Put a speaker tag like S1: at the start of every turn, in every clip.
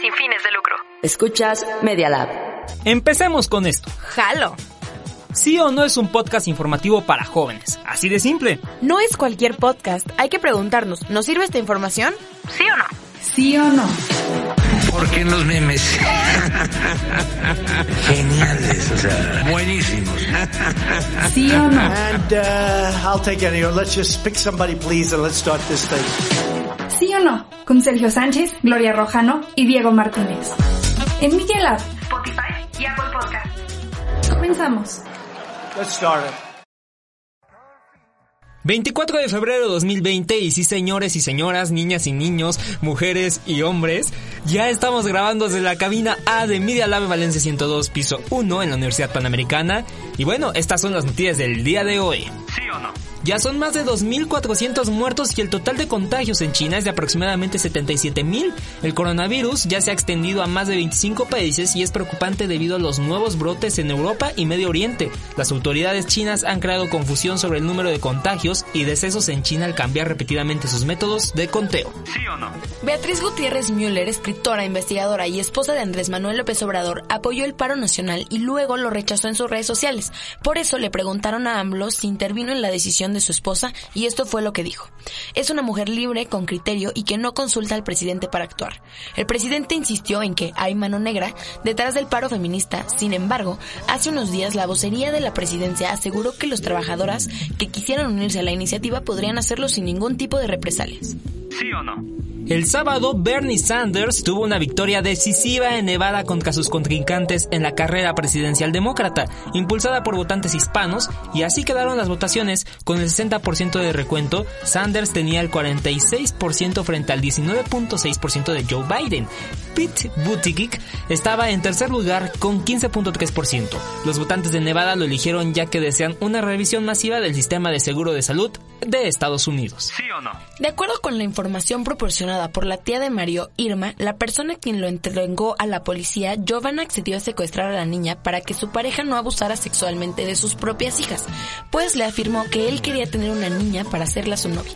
S1: Sin fines de lucro.
S2: Escuchas Media Lab.
S3: Empecemos con esto.
S4: Jalo.
S3: Sí o no es un podcast informativo para jóvenes. Así de simple.
S4: No es cualquier podcast. Hay que preguntarnos, ¿nos sirve esta información? ¿Sí o no?
S5: ¿Sí o no?
S6: ¿Por qué los memes? Geniales, o sea, buenísimos.
S5: ¿Sí o no?
S7: And uh, I'll take any. Let's just pick somebody, please, and let's start this thing.
S8: ¿Sí o no? Con Sergio Sánchez, Gloria Rojano y Diego Martínez. En Media Lab, Spotify y Apple Podcast. Comenzamos.
S7: Let's start it.
S3: 24 de febrero de 2020 y sí señores y señoras, niñas y niños, mujeres y hombres, ya estamos grabando desde la cabina A de Media Lab Valencia 102 piso 1 en la Universidad Panamericana y bueno, estas son las noticias del día de hoy.
S9: ¿Sí o no?
S3: Ya son más de 2.400 muertos y el total de contagios en China es de aproximadamente 77.000. El coronavirus ya se ha extendido a más de 25 países y es preocupante debido a los nuevos brotes en Europa y Medio Oriente. Las autoridades chinas han creado confusión sobre el número de contagios y decesos en China al cambiar repetidamente sus métodos de conteo.
S9: ¿Sí o no?
S4: Beatriz Gutiérrez Müller, escritora, investigadora y esposa de Andrés Manuel López Obrador, apoyó el paro nacional y luego lo rechazó en sus redes sociales. Por eso le preguntaron a AMLO si intervino en la decisión de su esposa y esto fue lo que dijo. Es una mujer libre, con criterio y que no consulta al presidente para actuar. El presidente insistió en que hay mano negra detrás del paro feminista. Sin embargo, hace unos días la vocería de la presidencia aseguró que los trabajadoras que quisieran unirse a la iniciativa podrían hacerlo sin ningún tipo de represalias.
S9: ¿Sí o no?
S3: El sábado, Bernie Sanders tuvo una victoria decisiva en Nevada contra sus contrincantes en la carrera presidencial demócrata, impulsada por votantes hispanos, y así quedaron las votaciones. Con el 60% de recuento, Sanders tenía el 46% frente al 19.6% de Joe Biden. Pete Buttigieg estaba en tercer lugar con 15.3%. Los votantes de Nevada lo eligieron ya que desean una revisión masiva del sistema de seguro de salud de Estados Unidos.
S9: ¿Sí o no?
S4: De acuerdo con la información proporcionada por la tía de Mario, Irma, la persona quien lo entregó a la policía, Giovanna accedió a secuestrar a la niña para que su pareja no abusara sexualmente de sus propias hijas, pues le afirmó que él quería tener una niña para hacerla su novia.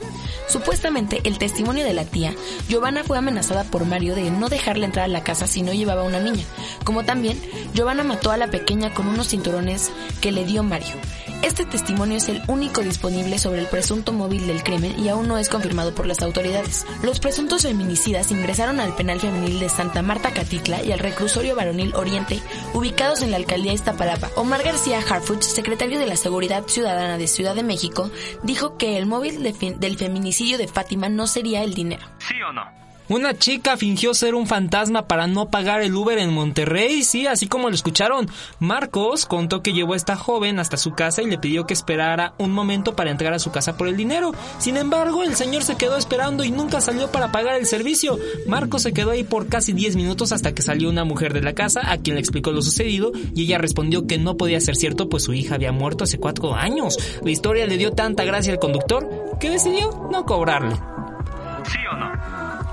S4: Supuestamente, el testimonio de la tía, Giovanna fue amenazada por Mario de no dejarle entrar a la casa si no llevaba una niña, como también Giovanna mató a la pequeña con unos cinturones que le dio Mario. Este testimonio es el único disponible sobre el presunto móvil del crimen y aún no es confirmado por las autoridades. Los presuntos feminicidas ingresaron al penal femenil de Santa Marta Catitla y al reclusorio varonil Oriente, ubicados en la alcaldía Iztapalapa. Omar García Harfuch, secretario de la Seguridad Ciudadana de Ciudad de México, dijo que el móvil del feminicidio de Fátima no sería el dinero.
S9: ¿Sí o no?
S3: Una chica fingió ser un fantasma para no pagar el Uber en Monterrey, sí, así como lo escucharon. Marcos contó que llevó a esta joven hasta su casa y le pidió que esperara un momento para entrar a su casa por el dinero. Sin embargo, el señor se quedó esperando y nunca salió para pagar el servicio. Marcos se quedó ahí por casi 10 minutos hasta que salió una mujer de la casa a quien le explicó lo sucedido y ella respondió que no podía ser cierto pues su hija había muerto hace cuatro años. La historia le dio tanta gracia al conductor que decidió no cobrarle.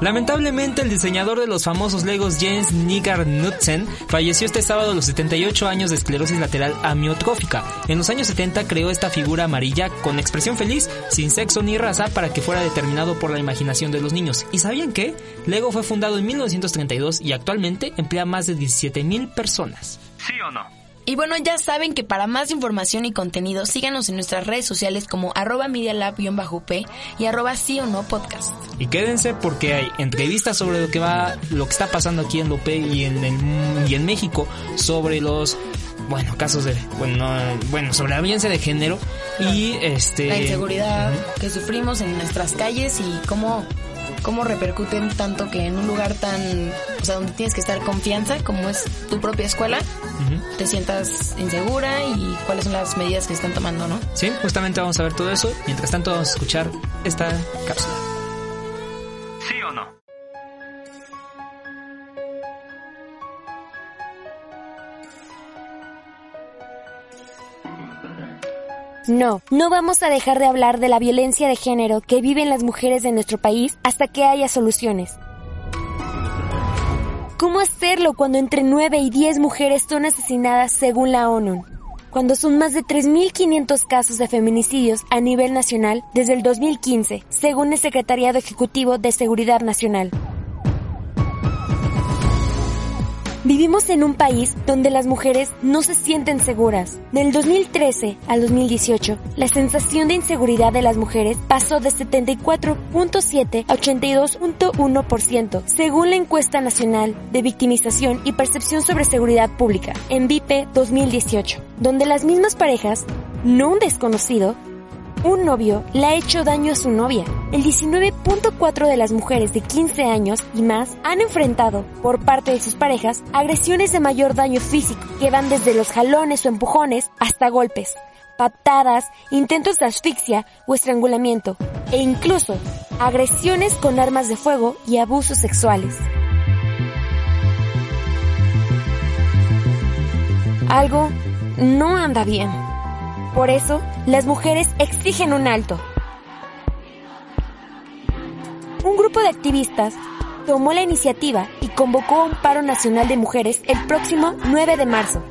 S3: Lamentablemente, el diseñador de los famosos Legos James Nigar Knudsen falleció este sábado a los 78 años de esclerosis lateral amiotrófica. En los años 70 creó esta figura amarilla con expresión feliz, sin sexo ni raza, para que fuera determinado por la imaginación de los niños. ¿Y sabían qué? Lego fue fundado en 1932 y actualmente emplea más de 17.000 personas.
S9: ¿Sí o no?
S4: Y bueno, ya saben que para más información y contenido, síganos en nuestras redes sociales como arroba medialab-up y arroba sí o no podcast.
S3: Y quédense porque hay entrevistas sobre lo que va, lo que está pasando aquí en Lope y en el, y en México sobre los bueno, casos de bueno, bueno, sobre la violencia de género y este
S4: La inseguridad que sufrimos en nuestras calles y cómo cómo repercuten tanto que en un lugar tan, o sea, donde tienes que estar confianza, como es tu propia escuela, te sientas insegura y cuáles son las medidas que están tomando, ¿no?
S3: Sí, justamente vamos a ver todo eso. Mientras tanto vamos a escuchar esta cápsula.
S9: No,
S10: no vamos a dejar de hablar de la violencia de género que viven las mujeres de nuestro país hasta que haya soluciones. ¿Cómo hacerlo cuando entre 9 y 10 mujeres son asesinadas según la ONU? Cuando son más de 3.500 casos de feminicidios a nivel nacional desde el 2015, según el Secretariado Ejecutivo de Seguridad Nacional. Vivimos en un país donde las mujeres no se sienten seguras. Del 2013 al 2018, la sensación de inseguridad de las mujeres pasó de 74.7 a 82.1%, según la encuesta nacional de victimización y percepción sobre seguridad pública, en VIPE 2018, donde las mismas parejas, no un desconocido, un novio le ha hecho daño a su novia. El 19.4 de las mujeres de 15 años y más han enfrentado, por parte de sus parejas, agresiones de mayor daño físico, que van desde los jalones o empujones hasta golpes, patadas, intentos de asfixia o estrangulamiento, e incluso agresiones con armas de fuego y abusos sexuales. Algo no anda bien. Por eso, las mujeres exigen un alto. Un grupo de activistas tomó la iniciativa y convocó a un paro nacional de mujeres el próximo 9 de marzo.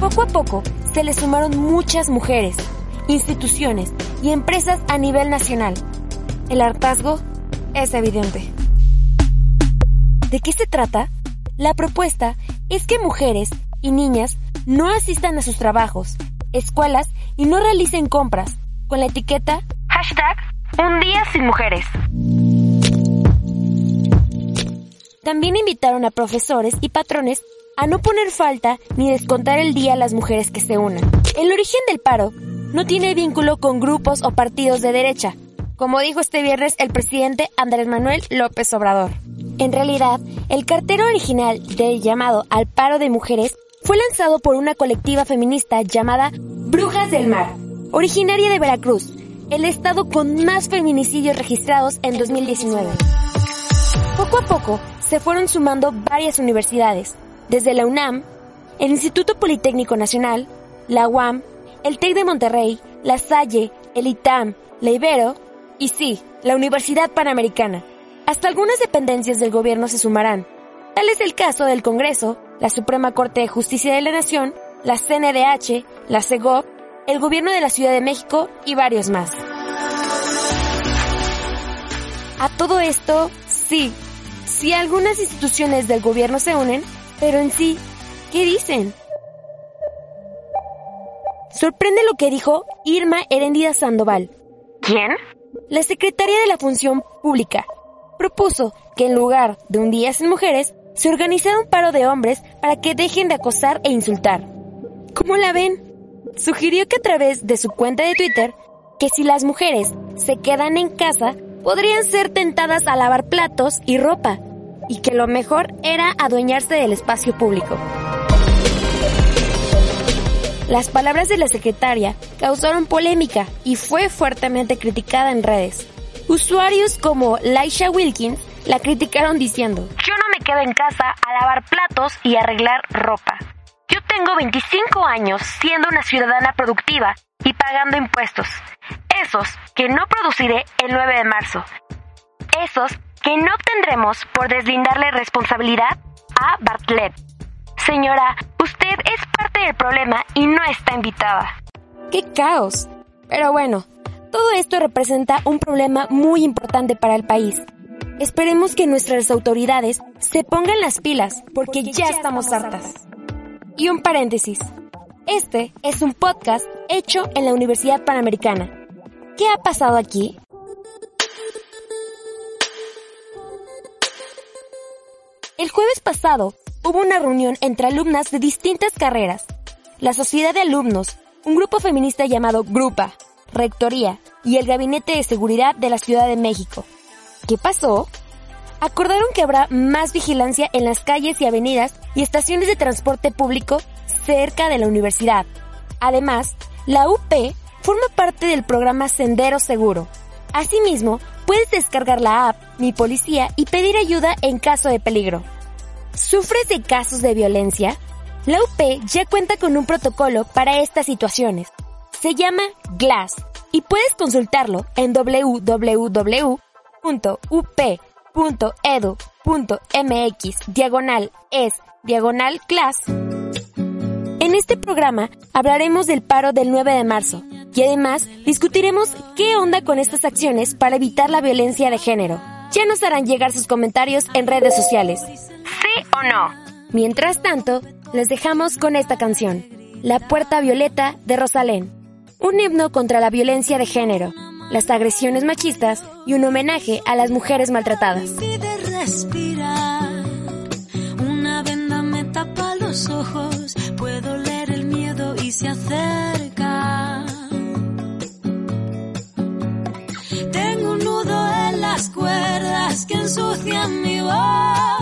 S10: Poco a poco se le sumaron muchas mujeres, instituciones y empresas a nivel nacional. El hartazgo es evidente. ¿De qué se trata? La propuesta es que mujeres y niñas no asistan a sus trabajos, escuelas y no realicen compras con la etiqueta hashtag un día sin mujeres. También invitaron a profesores y patrones a no poner falta ni descontar el día a las mujeres que se unan. El origen del paro no tiene vínculo con grupos o partidos de derecha, como dijo este viernes el presidente Andrés Manuel López Obrador. En realidad, el cartero original del llamado al paro de mujeres fue lanzado por una colectiva feminista llamada Brujas del Mar, originaria de Veracruz, el estado con más feminicidios registrados en 2019. Poco a poco se fueron sumando varias universidades, desde la UNAM, el Instituto Politécnico Nacional, la UAM, el TEC de Monterrey, la Salle, el ITAM, la Ibero y sí, la Universidad Panamericana. Hasta algunas dependencias del gobierno se sumarán. Tal es el caso del Congreso, la Suprema Corte de Justicia de la Nación, la CNDH, la CEGOP, el Gobierno de la Ciudad de México y varios más. A todo esto, sí, sí algunas instituciones del gobierno se unen, pero en sí, ¿qué dicen? Sorprende lo que dijo Irma Herendida Sandoval.
S5: ¿Quién?
S10: La secretaria de la Función Pública, propuso que en lugar de un día sin mujeres, se organizara un paro de hombres para que dejen de acosar e insultar. ¿Cómo la ven? Sugirió que a través de su cuenta de Twitter, que si las mujeres se quedan en casa, podrían ser tentadas a lavar platos y ropa, y que lo mejor era adueñarse del espacio público. Las palabras de la secretaria causaron polémica y fue fuertemente criticada en redes. Usuarios como Laisha Wilkins la criticaron diciendo,
S5: Yo no me quedo en casa a lavar platos y arreglar ropa. Yo tengo 25 años siendo una ciudadana productiva y pagando impuestos. Esos que no produciré el 9 de marzo. Esos que no tendremos por deslindarle responsabilidad a Bartlett. Señora, usted es parte del problema y no está invitada.
S10: ¡Qué caos! Pero bueno, todo esto representa un problema muy importante para el país. Esperemos que nuestras autoridades se pongan las pilas porque ya estamos hartas. Y un paréntesis. Este es un podcast hecho en la Universidad Panamericana. ¿Qué ha pasado aquí? El jueves pasado hubo una reunión entre alumnas de distintas carreras. La Sociedad de Alumnos, un grupo feminista llamado Grupa, Rectoría y el Gabinete de Seguridad de la Ciudad de México. ¿Qué pasó? Acordaron que habrá más vigilancia en las calles y avenidas y estaciones de transporte público cerca de la universidad. Además, la UP forma parte del programa Sendero Seguro. Asimismo, puedes descargar la app Mi Policía y pedir ayuda en caso de peligro. ¿Sufres de casos de violencia? La UP ya cuenta con un protocolo para estas situaciones. Se llama GLASS y puedes consultarlo en www.up.edu.mx diagonal es diagonal class. En este programa hablaremos del paro del 9 de marzo y además discutiremos qué onda con estas acciones para evitar la violencia de género. Ya nos harán llegar sus comentarios en redes sociales.
S5: ¿Sí o no?
S10: Mientras tanto, les dejamos con esta canción, La Puerta Violeta de Rosalén, un himno contra la violencia de género, las agresiones machistas y un homenaje a las mujeres maltratadas.
S11: Una venda me tapa los ojos, puedo leer el miedo y se acerca. Tengo un nudo en las cuerdas que ensucian mi voz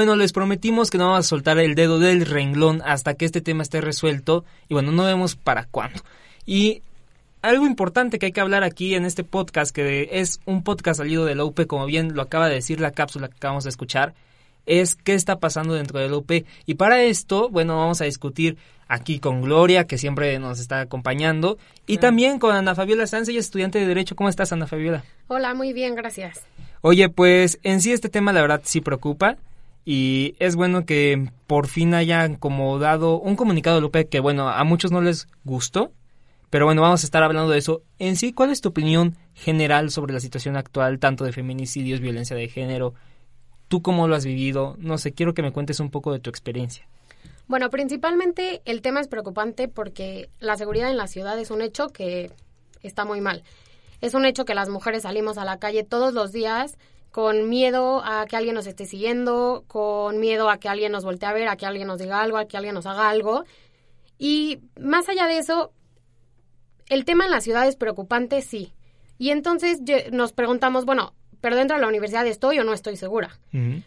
S3: bueno, les prometimos que no vamos a soltar el dedo del renglón hasta que este tema esté resuelto. Y bueno, no vemos para cuándo. Y algo importante que hay que hablar aquí en este podcast, que es un podcast salido de la UP, como bien lo acaba de decir la cápsula que acabamos de escuchar, es qué está pasando dentro de la UP. Y para esto, bueno, vamos a discutir aquí con Gloria, que siempre nos está acompañando, y también con Ana Fabiola Sanz, ella es estudiante de Derecho. ¿Cómo estás, Ana Fabiola?
S12: Hola, muy bien, gracias.
S3: Oye, pues en sí este tema la verdad sí preocupa y es bueno que por fin hayan como dado un comunicado Lupe que bueno, a muchos no les gustó, pero bueno, vamos a estar hablando de eso. En sí, ¿cuál es tu opinión general sobre la situación actual, tanto de feminicidios, violencia de género? ¿Tú cómo lo has vivido? No sé, quiero que me cuentes un poco de tu experiencia.
S12: Bueno, principalmente el tema es preocupante porque la seguridad en la ciudad es un hecho que está muy mal. Es un hecho que las mujeres salimos a la calle todos los días con miedo a que alguien nos esté siguiendo, con miedo a que alguien nos voltee a ver, a que alguien nos diga algo, a que alguien nos haga algo. Y más allá de eso, el tema en la ciudad es preocupante, sí. Y entonces nos preguntamos, bueno, pero dentro de la universidad estoy o no estoy segura.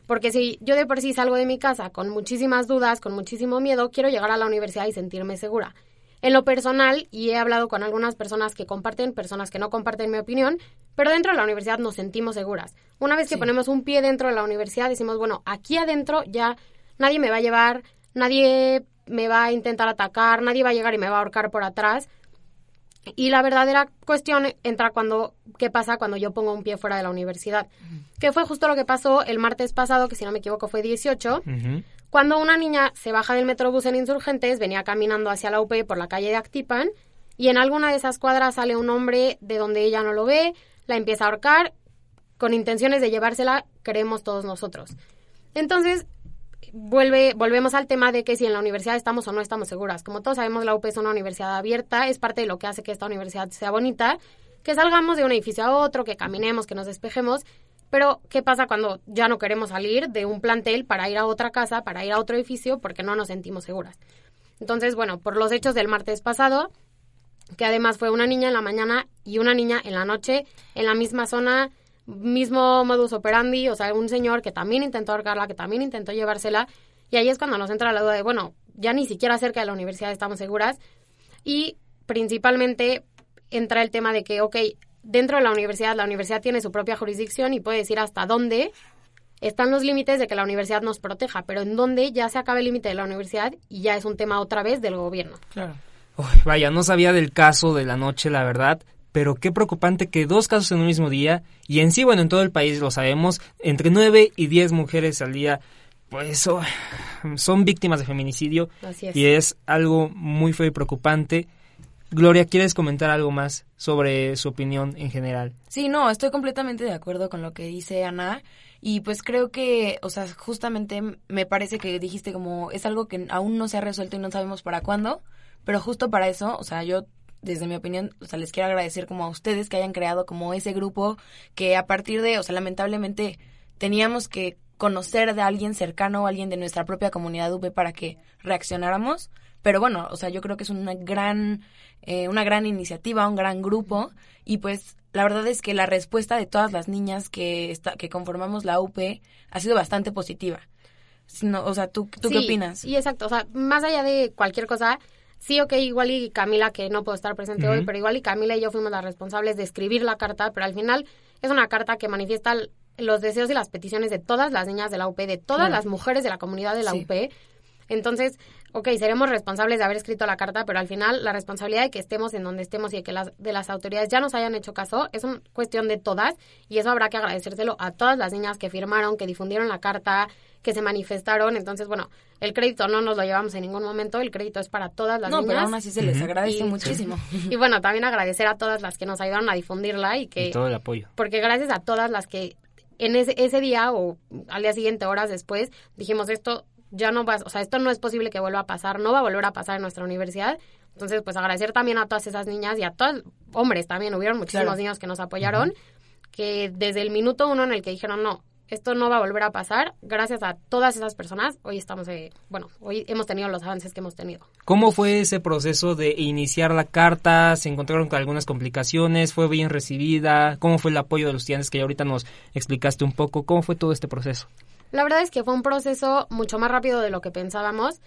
S12: Porque si yo de por sí salgo de mi casa con muchísimas dudas, con muchísimo miedo, quiero llegar a la universidad y sentirme segura. En lo personal, y he hablado con algunas personas que comparten, personas que no comparten mi opinión, pero dentro de la universidad nos sentimos seguras. Una vez que ponemos un pie dentro de la universidad, decimos, bueno, aquí adentro ya nadie me va a llevar, nadie me va a intentar atacar, nadie va a llegar y me va a ahorcar por atrás. Y la verdadera cuestión entra cuando, ¿qué pasa cuando yo pongo un pie fuera de la universidad? Que fue justo lo que pasó el martes pasado, que si no me equivoco fue 18, cuando una niña se baja del metrobús en Insurgentes, venía caminando hacia la UP por la calle de Actipan, y en alguna de esas cuadras sale un hombre de donde ella no lo ve, la empieza a ahorcar, con intenciones de llevársela, creemos todos nosotros. Entonces, vuelve, volvemos al tema de que si en la universidad estamos o no estamos seguras. Como todos sabemos, la UP es una universidad abierta, es parte de lo que hace que esta universidad sea bonita, que salgamos de un edificio a otro, que caminemos, que nos despejemos, pero, ¿qué pasa cuando ya no queremos salir de un plantel para ir a otra casa, para ir a otro edificio, porque no nos sentimos seguras? Entonces, bueno, por los hechos del martes pasado, que además fue una niña en la mañana y una niña en la noche, en la misma zona, mismo modus operandi, o sea, un señor que también intentó ahorcarla, que también intentó llevársela, y ahí es cuando nos entra la duda de, bueno, ya ni siquiera cerca de la universidad estamos seguras, y principalmente entra el tema de que, ok, dentro de la universidad, la universidad tiene su propia jurisdicción y puede decir hasta dónde están los límites de que la universidad nos proteja, pero en dónde ya se acaba el límite de la universidad y ya es un tema otra vez del gobierno.
S3: Claro. vaya, no sabía del caso de la noche, la verdad, pero qué preocupante que dos casos en un mismo día, y en sí, bueno, en todo el país lo sabemos, entre nueve y diez mujeres al día, pues son víctimas de feminicidio.
S12: Así es.
S3: Y es algo muy feo y preocupante. Gloria, ¿quieres comentar algo más sobre su opinión en general?
S4: Sí, no, estoy completamente de acuerdo con lo que dice Ana. Y pues creo que, o sea, justamente me parece que dijiste como es algo que aún no se ha resuelto y no sabemos para cuándo. Pero justo para eso, o sea, yo desde mi opinión, o sea, les quiero agradecer como a ustedes que hayan creado como ese grupo que a partir de, o sea, lamentablemente teníamos que conocer de alguien cercano o alguien de nuestra propia comunidad UP para que reaccionáramos. Pero bueno, o sea, yo creo que es una gran, eh, una gran iniciativa, un gran grupo. Y pues la verdad es que la respuesta de todas las niñas que, está, que conformamos la UP ha sido bastante positiva. o sea, ¿tú, tú qué opinas?
S12: Sí, exacto. O sea, más allá de cualquier cosa, sí, ok, igual y Camila, que no puedo estar presente hoy, pero igual y Camila y yo fuimos las responsables de escribir la carta, pero al final es una carta que manifiesta los deseos y las peticiones de todas las niñas de la UP, de todas las mujeres de la comunidad de la UP. Entonces, ok, seremos responsables de haber escrito la carta, pero al final la responsabilidad de que estemos en donde estemos y de que las, de las autoridades ya nos hayan hecho caso es una cuestión de todas y eso habrá que agradecérselo a todas las niñas que firmaron, que difundieron la carta, que se manifestaron. Entonces, bueno, el crédito no nos lo llevamos en ningún momento, el crédito es para todas las niñas.
S4: No, pero aún así se les agradece muchísimo.
S12: Y bueno, también agradecer a todas las que nos ayudaron a difundirla y que...
S3: todo el apoyo.
S12: Porque gracias a todas las que en ese, ese día o al día siguiente, horas después, dijimos esto ya no va, o sea, esto no es posible que vuelva a pasar, no va a volver a pasar en nuestra universidad. Entonces, pues agradecer también a todas esas niñas y a todos hombres también, hubieron muchísimos niños que nos apoyaron, que desde el minuto uno en el que dijeron, no, esto no va a volver a pasar, gracias a todas esas personas, hoy estamos, eh, bueno, hoy hemos tenido los avances que hemos tenido.
S3: ¿Cómo fue ese proceso de iniciar la carta? ¿Se encontraron con algunas complicaciones? ¿Fue bien recibida? ¿Cómo fue el apoyo de los estudiantes que ya ahorita nos explicaste un poco? ¿Cómo fue todo este proceso?
S12: La verdad es que fue un proceso mucho más rápido de lo que pensábamos.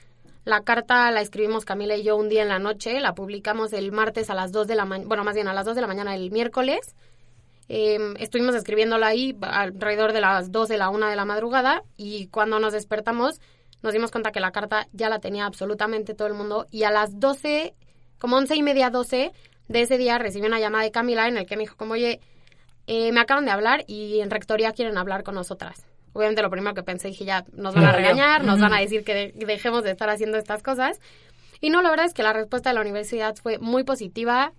S12: La carta la escribimos Camila y yo un día en la noche, la publicamos el martes a las 2 de la mañana, bueno, más bien a las 2 de la mañana el miércoles. Em, estuvimos escribiéndola ahí alrededor de las 2 de la 1 de la madrugada y cuando nos despertamos nos dimos cuenta que la carta ya la tenía absolutamente todo el mundo y a las 12, como 11 y media, 12 de ese día recibí una llamada de Camila en el que me dijo como, oye, eh, me acaban de hablar y en rectoría quieren hablar con nosotras obviamente lo primero que pensé dije ya nos van a regañar, nos van a decir que dejemos de estar haciendo estas cosas. Y no, la verdad es que la respuesta de la universidad fue muy positiva,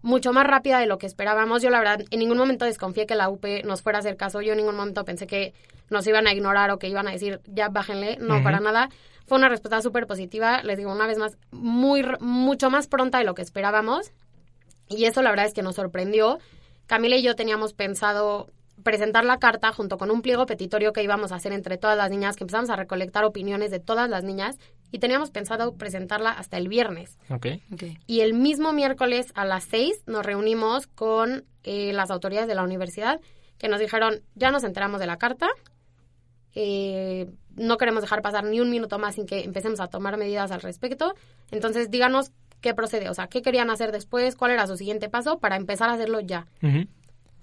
S12: mucho más rápida de lo que esperábamos. Yo la verdad en ningún momento desconfié que la UP nos fuera a hacer caso, yo en ningún momento pensé que nos iban a ignorar o que iban a decir ya bájenle, no para nada. Fue una respuesta súper positiva, les digo una vez más, muy mucho más pronta de lo que esperábamos. Y eso la verdad es que nos sorprendió. Camila y yo teníamos pensado presentar la carta junto con un pliego petitorio que íbamos a hacer entre todas las niñas, que empezamos a recolectar opiniones de todas las niñas y teníamos pensado presentarla hasta el viernes.
S3: Okay.
S12: Y el mismo miércoles a las seis nos reunimos con eh, las autoridades de la universidad que nos dijeron, ya nos enteramos de la carta, eh, no queremos dejar pasar ni un minuto más sin que empecemos a tomar medidas al respecto, entonces díganos qué procede, o sea, qué querían hacer después, cuál era su siguiente paso para empezar a hacerlo ya.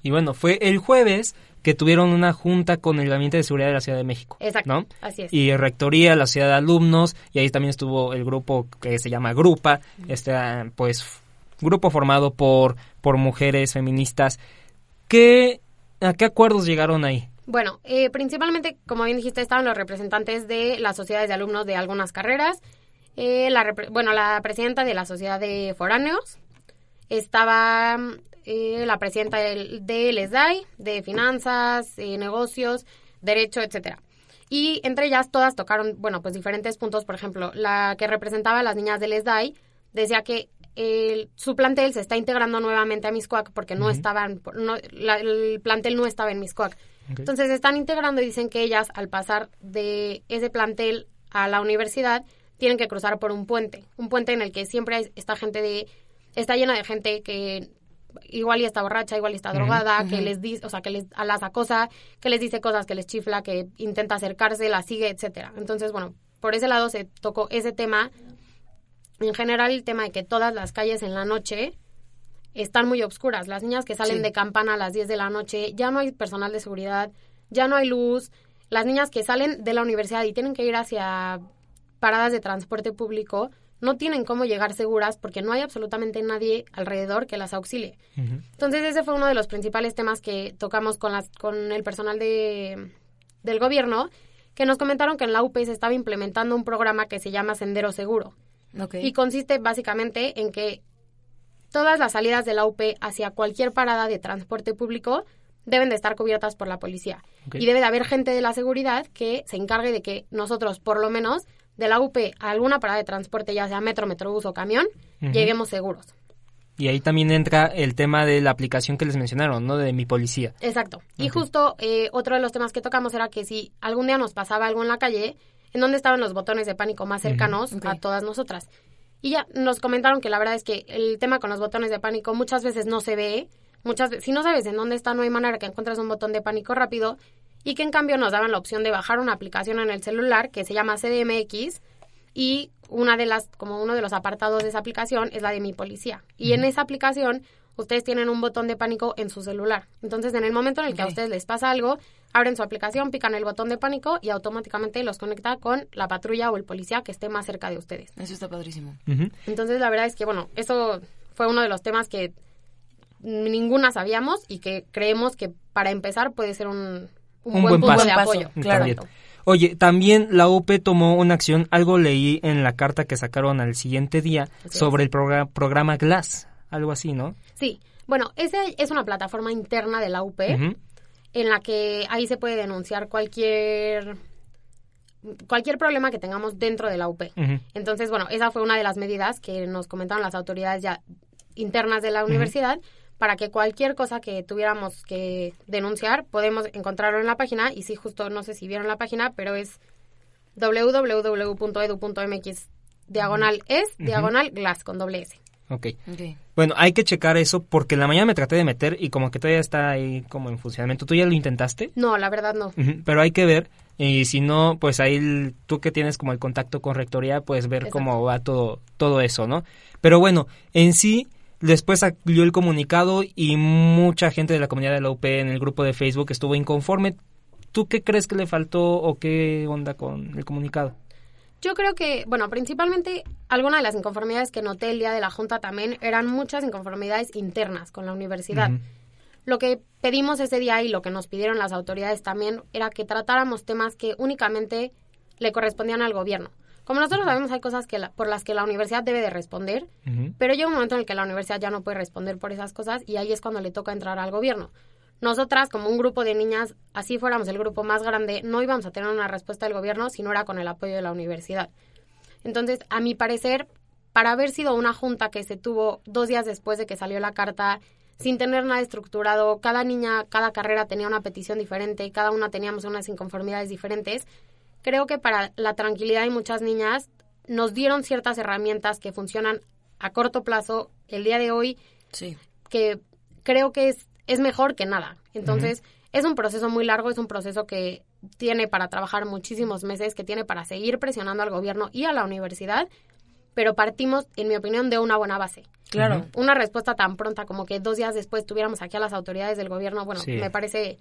S3: Y bueno, fue el jueves que tuvieron una junta con el Gabinete de Seguridad de la Ciudad de México.
S12: Exacto,
S3: ¿no?
S12: así es.
S3: Y Rectoría, la Ciudad de Alumnos, y ahí también estuvo el grupo que se llama Grupa, este, pues, grupo formado por, por mujeres feministas. ¿Qué, ¿A qué acuerdos llegaron ahí?
S12: Bueno, eh, principalmente, como bien dijiste, estaban los representantes de las sociedades de alumnos de algunas carreras. Eh, la bueno, la presidenta de la Sociedad de Foráneos. Estaba eh, la presidenta del, del ESDAI, de Finanzas, eh, Negocios, Derecho, etcétera. Y entre ellas todas tocaron, bueno, pues diferentes puntos. Por ejemplo, la que representaba a las niñas del ESDAI decía que el- su plantel se está integrando nuevamente a Miscoac porque no estaban, no, la- el plantel no estaba en Miscoac.
S13: Ok.
S12: Entonces se están integrando y dicen que ellas, al pasar de ese plantel a la universidad, tienen que cruzar por un puente. Un puente en el que siempre esta gente de. Está llena de gente que igual y está borracha, igual y está drogada, que les dice, o sea, que les a las acosa, que les dice cosas, que les chifla, que intenta acercarse, la sigue, etcétera. Entonces, bueno, por ese lado se tocó ese tema. En general, el tema de que todas las calles en la noche están muy obscuras. Las niñas que salen
S4: Sí.
S12: de campana a las 10 de la noche, ya no hay personal de seguridad, ya no hay luz. Las niñas que salen de la universidad y tienen que ir hacia paradas de transporte público no tienen cómo llegar seguras porque no hay absolutamente nadie alrededor que las auxilie. Entonces ese fue uno de los principales temas que tocamos con, las, con el personal de, del gobierno, que nos comentaron que en la UP se estaba implementando un programa que se llama Sendero Seguro. Y consiste básicamente en que todas las salidas de la UP hacia cualquier parada de transporte público deben de estar cubiertas por la policía. Y debe de haber gente de la seguridad que se encargue de que nosotros, por lo menos, de la UP a alguna parada de transporte, ya sea metro, metrobús o camión, lleguemos seguros.
S3: Y ahí también entra el tema de la aplicación que les mencionaron, ¿no? De mi policía.
S12: Exacto. Y justo eh, otro de los temas que tocamos era que si algún día nos pasaba algo en la calle, ¿en dónde estaban los botones de pánico más cercanos a todas nosotras? Y ya nos comentaron que la verdad es que el tema con los botones de pánico muchas veces no se ve, muchas ve- si no sabes en dónde está, no hay manera que encuentres un botón de pánico rápido, y que en cambio nos daban la opción de bajar una aplicación en el celular que se llama CDMX, y una de las, como uno de los apartados de esa aplicación es la de mi policía. Y en esa aplicación ustedes tienen un botón de pánico en su celular. Entonces, en el momento en el que a ustedes les pasa algo, abren su aplicación, pican el botón de pánico y automáticamente los conecta con la patrulla o el policía que esté más cerca de ustedes.
S4: Eso está padrísimo.
S12: Entonces, la verdad es que, bueno, eso fue uno de los temas que ninguna sabíamos y que creemos que para empezar puede ser un, un
S3: Un
S12: buen,
S3: buen
S12: punto de apoyo.
S3: También. Oye, también la UP tomó una acción, algo leí en la carta que sacaron al siguiente día
S12: Así
S3: sobre el progra- programa Glass, algo así, ¿no?
S12: Sí, bueno, esa es una plataforma interna de la UP en la que ahí se puede denunciar cualquier cualquier problema que tengamos dentro de la UP. Entonces, bueno, esa fue una de las medidas que nos comentaron las autoridades ya internas de la universidad para que cualquier cosa que tuviéramos que denunciar, podemos encontrarlo en la página y sí, justo no sé si vieron la página, pero es www.edu.mx diagonal es diagonal glass con doble S.
S3: Ok. Bueno, hay que checar eso porque en la mañana me traté de meter y como que todavía está ahí como en funcionamiento. ¿Tú ya lo intentaste?
S12: No, la verdad no.
S3: Pero hay que ver y si no, pues ahí el- tú que tienes como el contacto con rectoría, puedes ver
S12: Exacto.
S3: cómo va todo, todo eso, ¿no? Pero bueno, en sí, después salió el comunicado y mucha gente de la comunidad de la UP en el grupo de Facebook estuvo inconforme. ¿Tú qué crees que le faltó o qué onda con el comunicado?
S12: Yo creo que, bueno, principalmente algunas de las inconformidades que noté el día de la Junta también eran muchas inconformidades internas con la universidad. Lo que pedimos ese día y lo que nos pidieron las autoridades también era que tratáramos temas que únicamente le correspondían al gobierno. Como nosotros sabemos, hay cosas que la- por las que la universidad debe de responder, pero llega un momento en el que la universidad ya no puede responder por esas cosas y ahí es cuando le toca entrar al gobierno. Nosotras, como un grupo de niñas, así fuéramos el grupo más grande, no íbamos a tener una respuesta del gobierno si no era con el apoyo de la universidad. Entonces, a mi parecer, para haber sido una junta que se tuvo dos días después de que salió la carta, sin tener nada estructurado, cada niña, cada carrera tenía una petición diferente, cada una teníamos unas inconformidades diferentes, creo que para la tranquilidad de muchas niñas nos dieron ciertas herramientas que funcionan a corto plazo el día de hoy,
S4: Sí.
S12: que creo que es, es mejor que nada. Entonces, es un proceso muy largo, es un proceso que tiene para trabajar muchísimos meses, que tiene para seguir presionando al gobierno y a la universidad, pero partimos, en mi opinión, de una buena base.
S4: Claro.
S12: Una respuesta tan pronta como que dos días después tuviéramos aquí a las autoridades del gobierno, bueno,
S3: Sí.
S12: me parece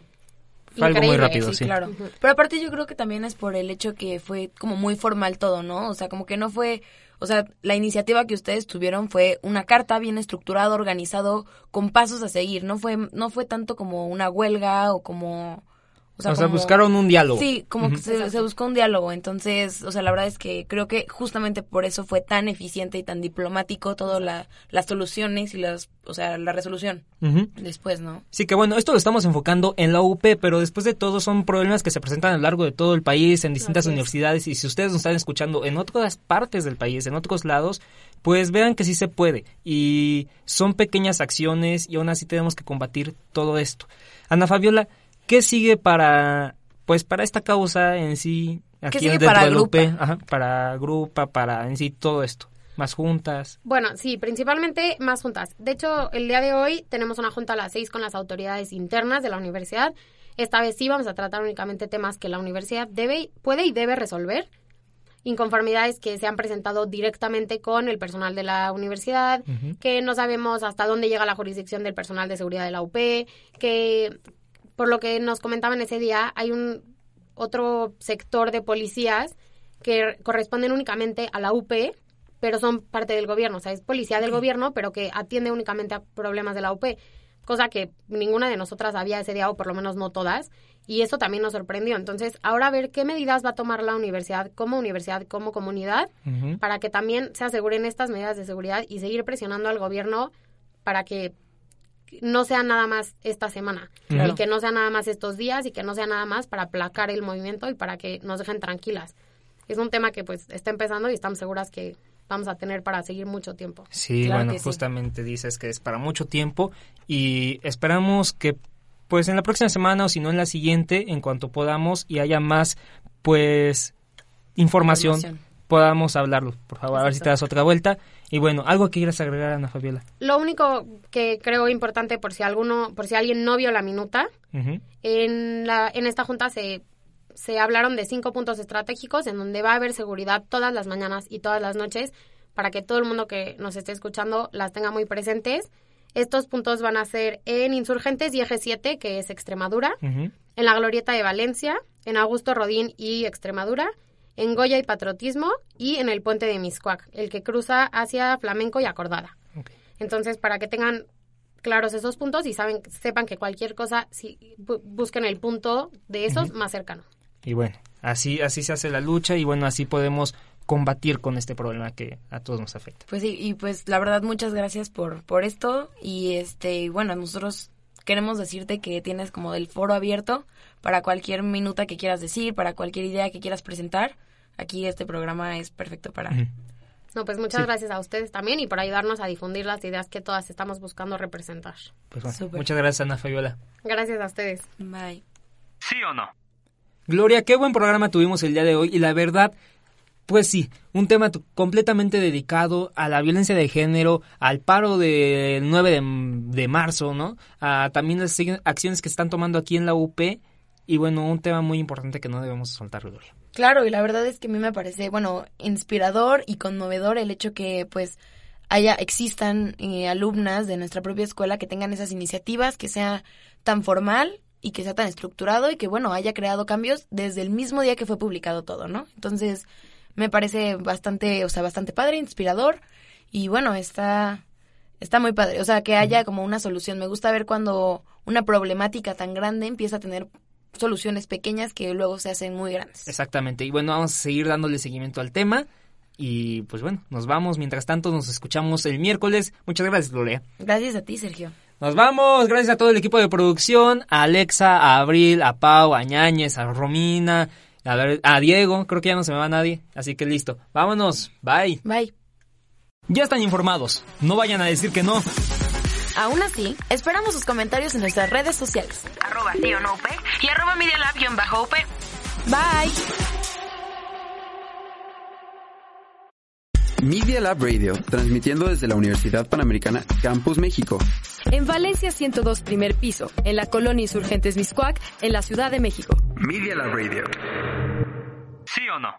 S3: Fue algo muy
S12: increíble.
S3: rápido, sí.
S4: Claro. Pero aparte yo creo que también es por el hecho que fue como muy formal todo, ¿no? O sea, como que no fue, o sea, la iniciativa que ustedes tuvieron fue una carta bien estructurada, organizado, con pasos a seguir. No fue, no fue tanto como una huelga o como, o sea,
S3: O sea,
S4: como-
S3: buscaron un diálogo.
S4: Sí, como que se, se buscó un diálogo. Entonces, o sea, la verdad es que creo que justamente por eso fue tan eficiente y tan diplomático todo la, las soluciones y las, o sea, la resolución. Después, ¿no?
S3: Sí que bueno, esto lo estamos enfocando en la UP, pero después de todo son problemas que se presentan a lo largo de todo el país, en distintas
S12: Así es.
S3: universidades, y si ustedes nos están escuchando en otras partes del país, en otros lados, pues vean que sí se puede. Y son pequeñas acciones y aún así tenemos que combatir todo esto. Ana Fabiola, ¿qué sigue para, pues para esta causa en sí? Aquí
S4: sigue
S3: dentro
S4: para
S3: de?
S4: Grupa?
S3: Ajá, para Grupa, para en sí todo esto. Más juntas.
S12: Bueno, sí, principalmente más juntas. De hecho, el día de hoy tenemos una junta a las seis con las autoridades internas de la universidad. Esta vez sí vamos a tratar únicamente temas que la universidad debe, puede y debe resolver. Inconformidades que se han presentado directamente con el personal de la universidad, que no sabemos hasta dónde llega la jurisdicción del personal de seguridad de la UP, que por lo que nos comentaban ese día, hay un otro sector de policías que corresponden únicamente a la UP, pero son parte del gobierno, o sea, es policía del gobierno, pero que atiende únicamente a problemas de la UP, cosa que ninguna de nosotras había ese día, o por lo menos no todas, y eso también nos sorprendió. Entonces, ahora a ver qué medidas va a tomar la universidad como universidad, como comunidad, para que también se aseguren estas medidas de seguridad y seguir presionando al gobierno para que no sea nada más esta semana
S3: Claro.
S12: y que no sea nada más estos días y que no sea nada más para aplacar el movimiento y para que nos dejen tranquilas. Es un tema que pues está empezando y estamos seguras que vamos a tener para seguir mucho tiempo.
S3: Sí,
S4: Claro
S3: bueno,
S4: sí.
S3: justamente dices que es para mucho tiempo y esperamos que pues en la próxima semana o si no en la siguiente, en cuanto podamos y haya más pues información,
S4: Información.
S3: podamos hablarlo. Por favor, a ver si te das otra vuelta. Y bueno, algo que quieras agregar, Ana Fabiola.
S12: Lo único que creo importante por si alguno, por si alguien no vio la minuta, en la en esta junta se se hablaron de cinco puntos estratégicos en donde va a haber seguridad todas las mañanas y todas las noches para que todo el mundo que nos esté escuchando las tenga muy presentes. Estos puntos van a ser en Insurgentes y Eje 7, que es Extremadura, en la Glorieta de Valencia, en Augusto Rodín y Extremadura, en Goya y Patriotismo y en el puente de Miscuac, el que cruza hacia Flamenco y Acordada.
S3: Ok.
S12: Entonces, para que tengan claros esos puntos y saben, sepan que cualquier cosa, si bu- busquen el punto de esos más cercano.
S3: Y bueno, así así se hace la lucha y bueno, así podemos combatir con este problema que a todos nos afecta.
S4: Pues sí, y pues la verdad muchas gracias por, por esto y este, y bueno, nosotros queremos decirte que tienes como el foro abierto para cualquier minuta que quieras decir, para cualquier idea que quieras presentar. Aquí este programa es perfecto para...
S12: No, pues muchas
S3: Sí.
S12: gracias a ustedes también y por ayudarnos a difundir las ideas que todas estamos buscando representar.
S3: Pues bueno, muchas gracias, Ana Fabiola.
S12: Gracias a ustedes.
S4: Bye.
S9: ¿Sí o no?
S3: Gloria, qué buen programa tuvimos el día de hoy y la verdad, pues sí, un tema completamente dedicado a la violencia de género, al paro del 9 de, de marzo, ¿no? A también las acciones que se están tomando aquí en la UP y bueno, un tema muy importante que no debemos soltar, Gloria.
S4: Claro, y la verdad es que a mí me parece, bueno, inspirador y conmovedor el hecho que pues haya, existan eh, alumnas de nuestra propia escuela que tengan esas iniciativas, que sea tan formal y que sea tan estructurado y que bueno, haya creado cambios desde el mismo día que fue publicado todo, ¿no? Entonces, me parece bastante, o sea, bastante padre, inspirador y bueno, está está muy padre, o sea, que haya como una solución. Me gusta ver cuando una problemática tan grande empieza a tener soluciones pequeñas que luego se hacen muy grandes.
S3: Exactamente, y bueno, vamos a seguir dándole seguimiento al tema y pues bueno, nos vamos, mientras tanto nos escuchamos el miércoles. Muchas gracias, Gloria.
S4: Gracias a ti, Sergio.
S3: Nos vamos, gracias a todo el equipo de producción, a Alexa, a Abril, a Pau, a Ñañez, a Romina, a, ver- a Diego, creo que ya no se me va nadie, así que listo. Vámonos, bye.
S4: Bye.
S3: Ya están informados, no vayan a decir que no.
S4: Aún así, esperamos sus comentarios en nuestras redes sociales.
S5: Arroba sí o no UP y arroba Media Lab-UP.
S4: Bye.
S14: Media Lab Radio, transmitiendo desde la Universidad Panamericana Campus México.
S1: En Valencia 102 primer piso, en la colonia Insurgentes Miscuac, en la Ciudad de México.
S14: Media Lab Radio.
S9: ¿Sí o no?